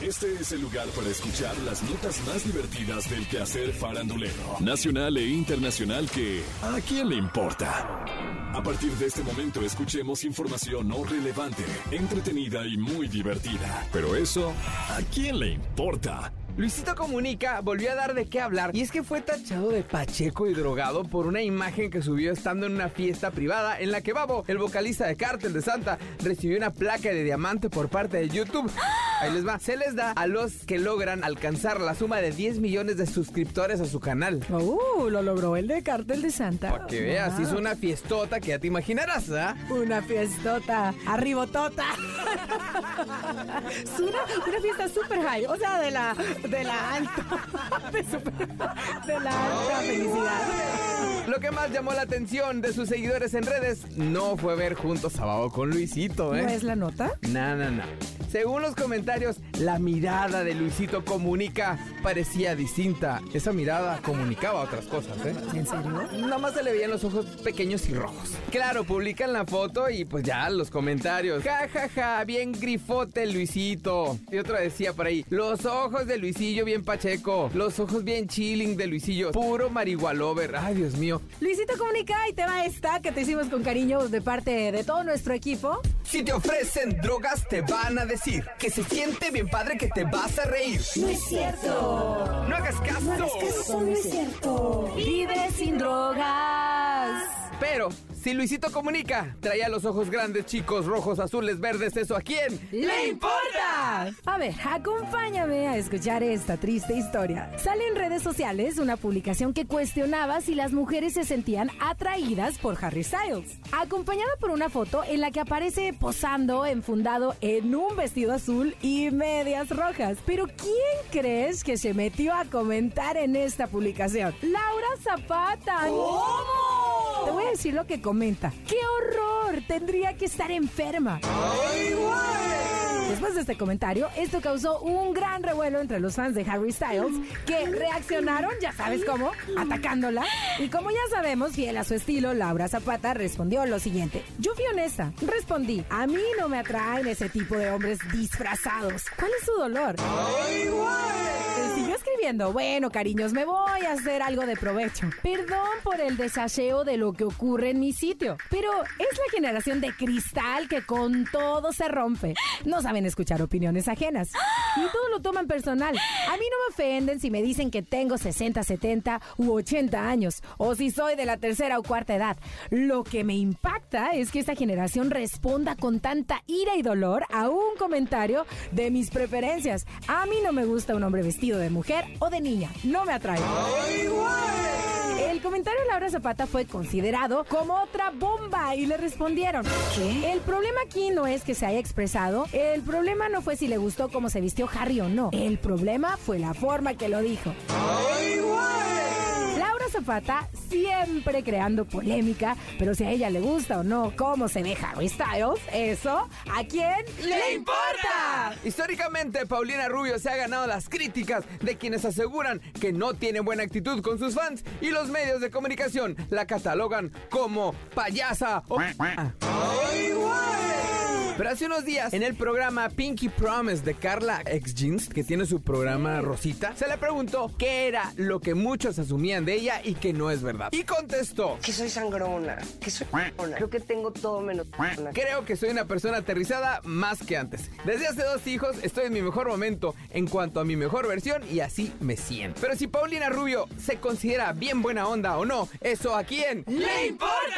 Este es el lugar para escuchar las notas más divertidas del quehacer farandulero, nacional e internacional que ¿a quién le importa? A partir de este momento escuchemos información no relevante, entretenida y muy divertida. Pero eso, ¿a quién le importa? Luisito Comunica volvió a dar de qué hablar y es que fue tachado de pacheco y drogado por una imagen que subió estando en una fiesta privada en la que Babo, el vocalista de Cártel de Santa, recibió una placa de diamante por parte de YouTube. Ahí les va. Se les da a los que logran alcanzar la suma de 10 millones de suscriptores a su canal. Uh, lo logró el de Cártel de Santa. Para que veas, hizo una fiestota que ya te imaginarás, ¿ah? Una fiestota, arribotota. Es una, una fiesta super high, o sea, de la, de la alta, de, super- de la alta felicidad. Lo que más llamó la atención de sus seguidores en redes no fue ver juntos a con Luisito, ¿eh? ¿No es la nota? No, no, no. Según los comentarios, la mirada de Luisito Comunica parecía distinta. Esa mirada comunicaba otras cosas, ¿eh? ¿En serio? Nada más se le veían los ojos pequeños y rojos. Claro, publican la foto y pues ya los comentarios. Ja, ja, ja, bien grifote Luisito. Y otro decía por ahí, los ojos de Luisillo bien pacheco. Los ojos bien chilling de Luisillo. Puro marihualover. Ay, Dios mío. Luisito Comunica y te va esta que te hicimos con cariño de parte de todo nuestro equipo. Si te ofrecen drogas, te van a decir que se siente bien padre que te vas a reír. No es cierto. No hagas caso. No hagas caso, no es cierto. Vive sin drogas. Pero, si Luisito comunica, traía los ojos grandes, chicos, rojos, azules, verdes, ¿eso a quién? ¡Le importa! A ver, acompáñame a escuchar esta triste historia. Sale en redes sociales una publicación que cuestionaba si las mujeres se sentían atraídas por Harry Styles. Acompañada por una foto en la que aparece posando, enfundado en un vestido azul y medias rojas. Pero ¿quién crees que se metió a comentar en esta publicación? Laura Zapata. ¿Cómo? Te voy a decir lo que comenta. ¡Qué horror! Tendría que estar enferma. Después de este comentario, esto causó un gran revuelo entre los fans de Harry Styles que reaccionaron, ya sabes cómo, atacándola. Y como ya sabemos, fiel a su estilo, Laura Zapata respondió lo siguiente. Yo fui honesta, respondí, a mí no me atraen ese tipo de hombres disfrazados. ¿Cuál es su dolor? Eh, Siguió escribiendo, bueno, cariños, me voy a hacer algo de provecho. Perdón por el desaseo de lo que ocurre en mi sitio, pero es la generación de cristal que con todo se rompe. No saben escuchar opiniones ajenas. Y todo lo toman personal. A mí no me ofenden si me dicen que tengo 60, 70 u 80 años, o si soy de la tercera o cuarta edad. Lo que me impacta es que esta generación responda con tanta ira y dolor a un comentario de mis preferencias. A mí no me gusta un hombre vestido de mujer o de niña. No me atrae. El comentario de Laura Zapata fue considerado como otra bomba y le respondieron. ¿Qué? El problema aquí no es que se haya expresado, el problema no fue si le gustó cómo se vistió Harry o no. El problema fue la forma que lo dijo. Laura Zapata siempre creando polémica, pero si a ella le gusta o no cómo se ve Harry Styles, eso ¿a quién le importa? Históricamente, Paulina Rubio se ha ganado las críticas de quienes aseguran que no tiene buena actitud con sus fans y los medios de comunicación la catalogan como payasa o... Pero hace unos días, en el programa Pinky Promise de Carla X Jeans, que tiene su programa Rosita, se le preguntó qué era lo que muchos asumían de ella y que no es verdad. Y contestó, que soy sangrona, que soy sangrona. Creo que tengo todo menos sangrona. Creo que soy una persona aterrizada más que antes. Desde hace dos hijos estoy en mi mejor momento en cuanto a mi mejor versión y así me siento. Pero si Paulina Rubio se considera bien buena onda o no, ¿eso a quién le importa?